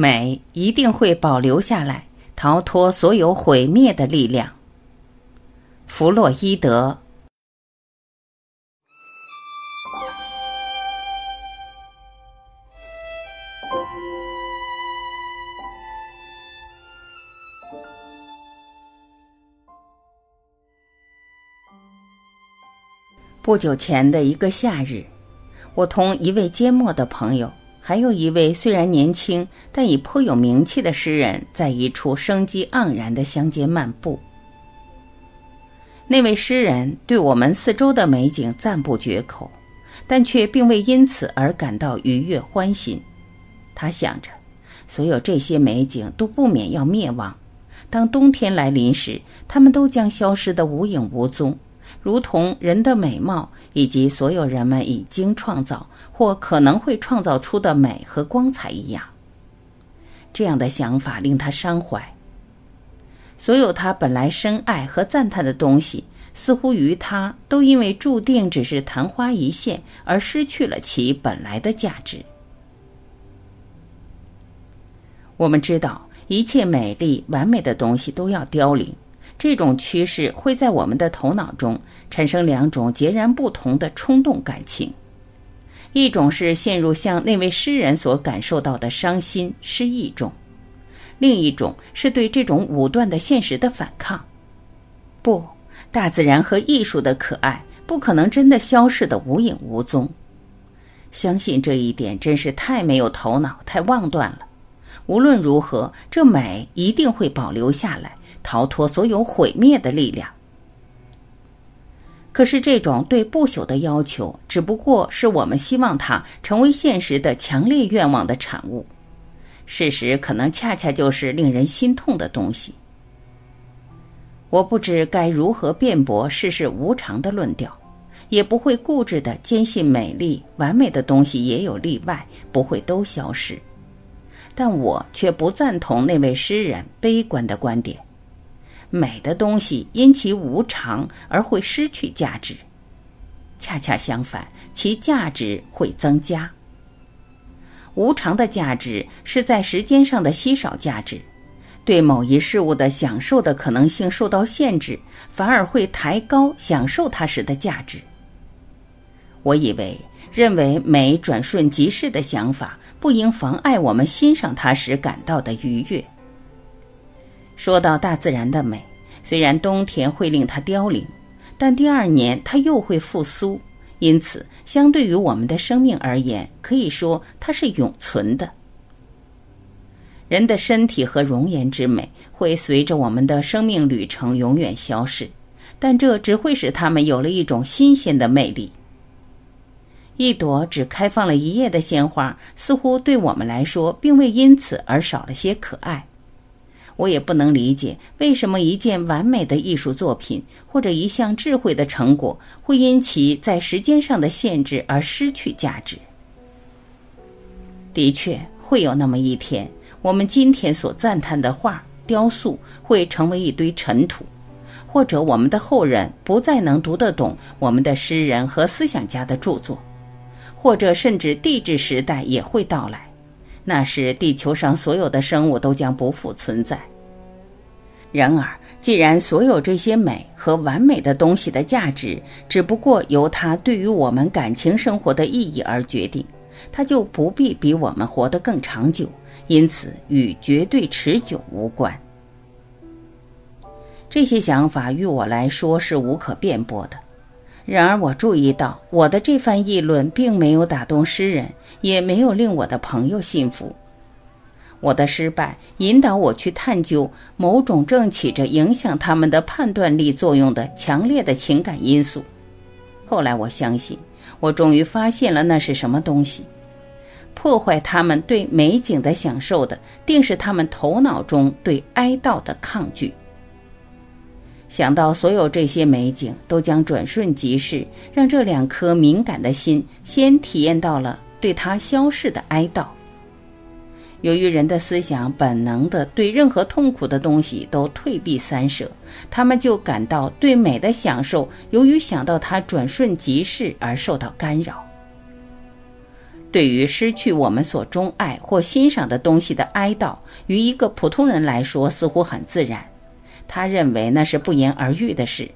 美一定会保留下来，逃脱所有毁灭的力量。弗洛伊德。不久前的一个夏日，我同一位缄默的朋友，还有一位虽然年轻但已颇有名气的诗人，在一处生机盎然的乡间漫步。那位诗人对我们四周的美景赞不绝口，但却并未因此而感到愉悦欢心。他想着，所有这些美景都不免要灭亡，当冬天来临时，它们都将消失得无影无踪。如同人的美貌，以及所有人们已经创造或可能会创造出的美和光彩一样，这样的想法令他伤怀。所有他本来深爱和赞叹的东西，似乎于他都因为注定只是昙花一现而失去了其本来的价值。我们知道，一切美丽完美的东西都要凋零。这种趋势会在我们的头脑中产生两种截然不同的冲动感情，一种是陷入像那位诗人所感受到的伤心失意中，另一种是对这种武断的现实的反抗。不，大自然和艺术的可爱不可能真的消失的无影无踪。相信这一点真是太没有头脑，太妄断了。无论如何，这美一定会保留下来。逃脱所有毁灭的力量。可是，这种对不朽的要求，只不过是我们希望它成为现实的强烈愿望的产物。事实可能恰恰就是令人心痛的东西。我不知该如何辩驳世事无常的论调，也不会固执的坚信美丽完美的东西也有例外，不会都消失。但我却不赞同那位诗人悲观的观点。美的东西因其无常而会失去价值，恰恰相反，其价值会增加。无常的价值是在时间上的稀少价值，对某一事物的享受的可能性受到限制，反而会抬高享受它时的价值。我以为，认为美转瞬即逝的想法，不应妨碍我们欣赏它时感到的愉悦。说到大自然的美，虽然冬天会令它凋零，但第二年它又会复苏。因此，相对于我们的生命而言，可以说它是永存的。人的身体和容颜之美会随着我们的生命旅程永远消逝，但这只会使它们有了一种新鲜的魅力。一朵只开放了一夜的鲜花，似乎对我们来说，并未因此而少了些可爱。我也不能理解为什么一件完美的艺术作品或者一项智慧的成果会因其在时间上的限制而失去价值。的确，会有那么一天，我们今天所赞叹的画、雕塑会成为一堆尘土，或者我们的后人不再能读得懂我们的诗人和思想家的著作，或者甚至地质时代也会到来。那时，地球上所有的生物都将不复存在。然而，既然所有这些美和完美的东西的价值只不过由它对于我们感情生活的意义而决定，它就不必比我们活得更长久，因此与绝对持久无关。这些想法于我来说是无可辩驳的。然而，我注意到我的这番议论并没有打动诗人，也没有令我的朋友信服。我的失败引导我去探究某种正起着影响他们的判断力作用的强烈的情感因素。后来，我相信，我终于发现了那是什么东西。破坏他们对美景的享受的，定是他们头脑中对哀悼的抗拒。想到所有这些美景都将转瞬即逝，让这两颗敏感的心先体验到了对它消逝的哀悼。由于人的思想本能的对任何痛苦的东西都退避三舍，他们就感到对美的享受由于想到它转瞬即逝而受到干扰。对于失去我们所钟爱或欣赏的东西的哀悼，于一个普通人来说似乎很自然，他认为那是不言而喻的事；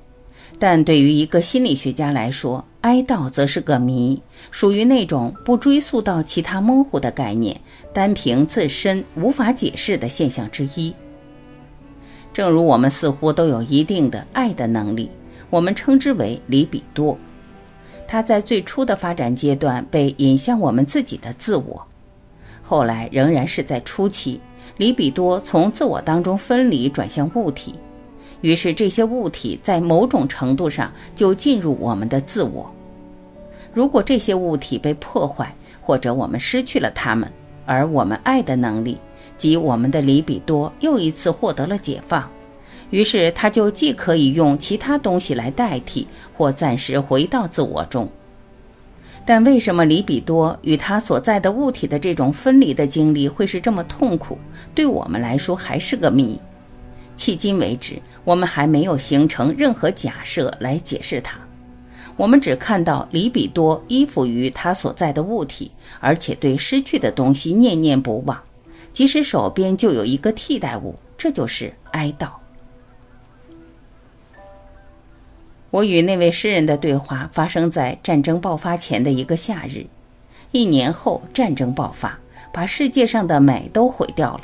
但对于一个心理学家来说，哀悼则是个谜，属于那种不追溯到其他模糊的概念，单凭自身无法解释的现象之一。正如我们似乎都有一定的爱的能力，我们称之为里比多。它在最初的发展阶段被引向我们自己的自我，后来仍然是在初期，里比多从自我当中分离转向物体，于是这些物体在某种程度上就进入我们的自我。如果这些物体被破坏，或者我们失去了它们，而我们爱的能力及我们的里比多又一次获得了解放。于是，他就既可以用其他东西来代替，或暂时回到自我中。但为什么里比多与他所在的物体的这种分离的经历会是这么痛苦？对我们来说还是个谜。迄今为止，我们还没有形成任何假设来解释它。我们只看到里比多依附于他所在的物体，而且对失去的东西念念不忘，即使手边就有一个替代物，这就是哀悼。我与那位诗人的对话发生在战争爆发前的一个夏日。一年后，战争爆发，把世界上的美都毁掉了。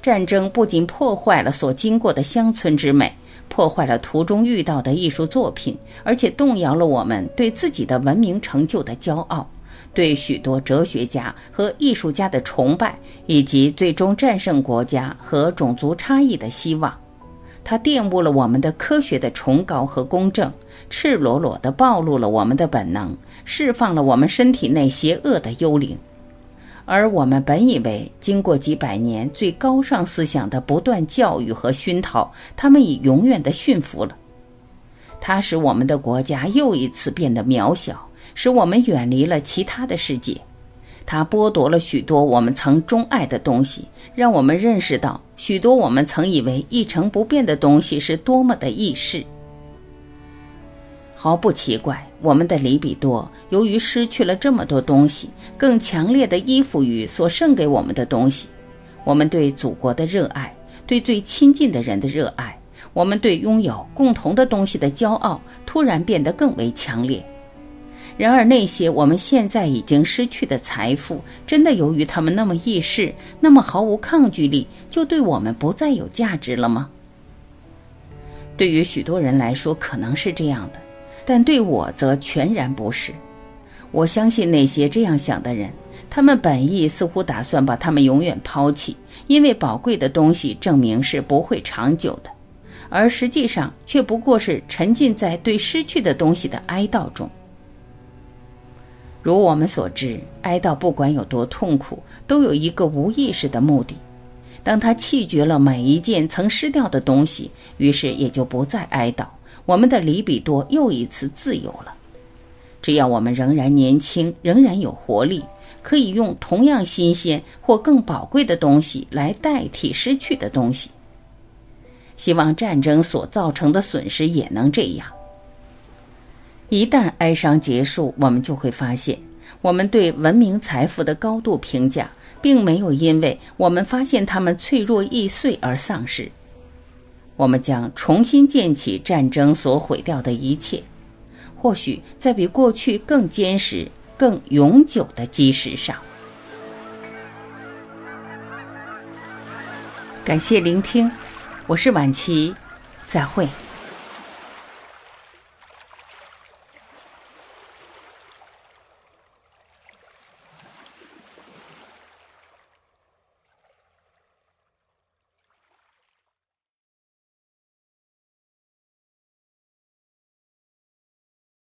战争不仅破坏了所经过的乡村之美，破坏了途中遇到的艺术作品，而且动摇了我们对自己的文明成就的骄傲，对许多哲学家和艺术家的崇拜，以及最终战胜国家和种族差异的希望。它玷污了我们的科学的崇高和公正，赤裸裸地暴露了我们的本能，释放了我们身体内邪恶的幽灵。而我们本以为，经过几百年最高尚思想的不断教育和熏陶，他们已永远的驯服了。它使我们的国家又一次变得渺小，使我们远离了其他的世界。它剥夺了许多我们曾钟爱的东西，让我们认识到许多我们曾以为一成不变的东西是多么的易逝。毫不奇怪，我们的里比多由于失去了这么多东西，更强烈的依附于所剩给我们的东西。我们对祖国的热爱，对最亲近的人的热爱，我们对拥有共同的东西的骄傲，突然变得更为强烈。然而，那些我们现在已经失去的财富，真的由于他们那么易逝，那么毫无抗拒力，就对我们不再有价值了吗？对于许多人来说，可能是这样的，但对我则全然不是。我相信那些这样想的人，他们本意似乎打算把他们永远抛弃，因为宝贵的东西证明是不会长久的，而实际上却不过是沉浸在对失去的东西的哀悼中。如我们所知，哀悼不管有多痛苦，都有一个无意识的目的。当他弃绝了每一件曾失掉的东西，于是也就不再哀悼。我们的里比多又一次自由了。只要我们仍然年轻，仍然有活力，可以用同样新鲜或更宝贵的东西来代替失去的东西。希望战争所造成的损失也能这样。一旦哀伤结束，我们就会发现，我们对文明财富的高度评价，并没有因为我们发现它们脆弱易碎而丧失。我们将重新建起战争所毁掉的一切，或许在比过去更坚实、更永久的基石上。感谢聆听，我是晚琪，再会。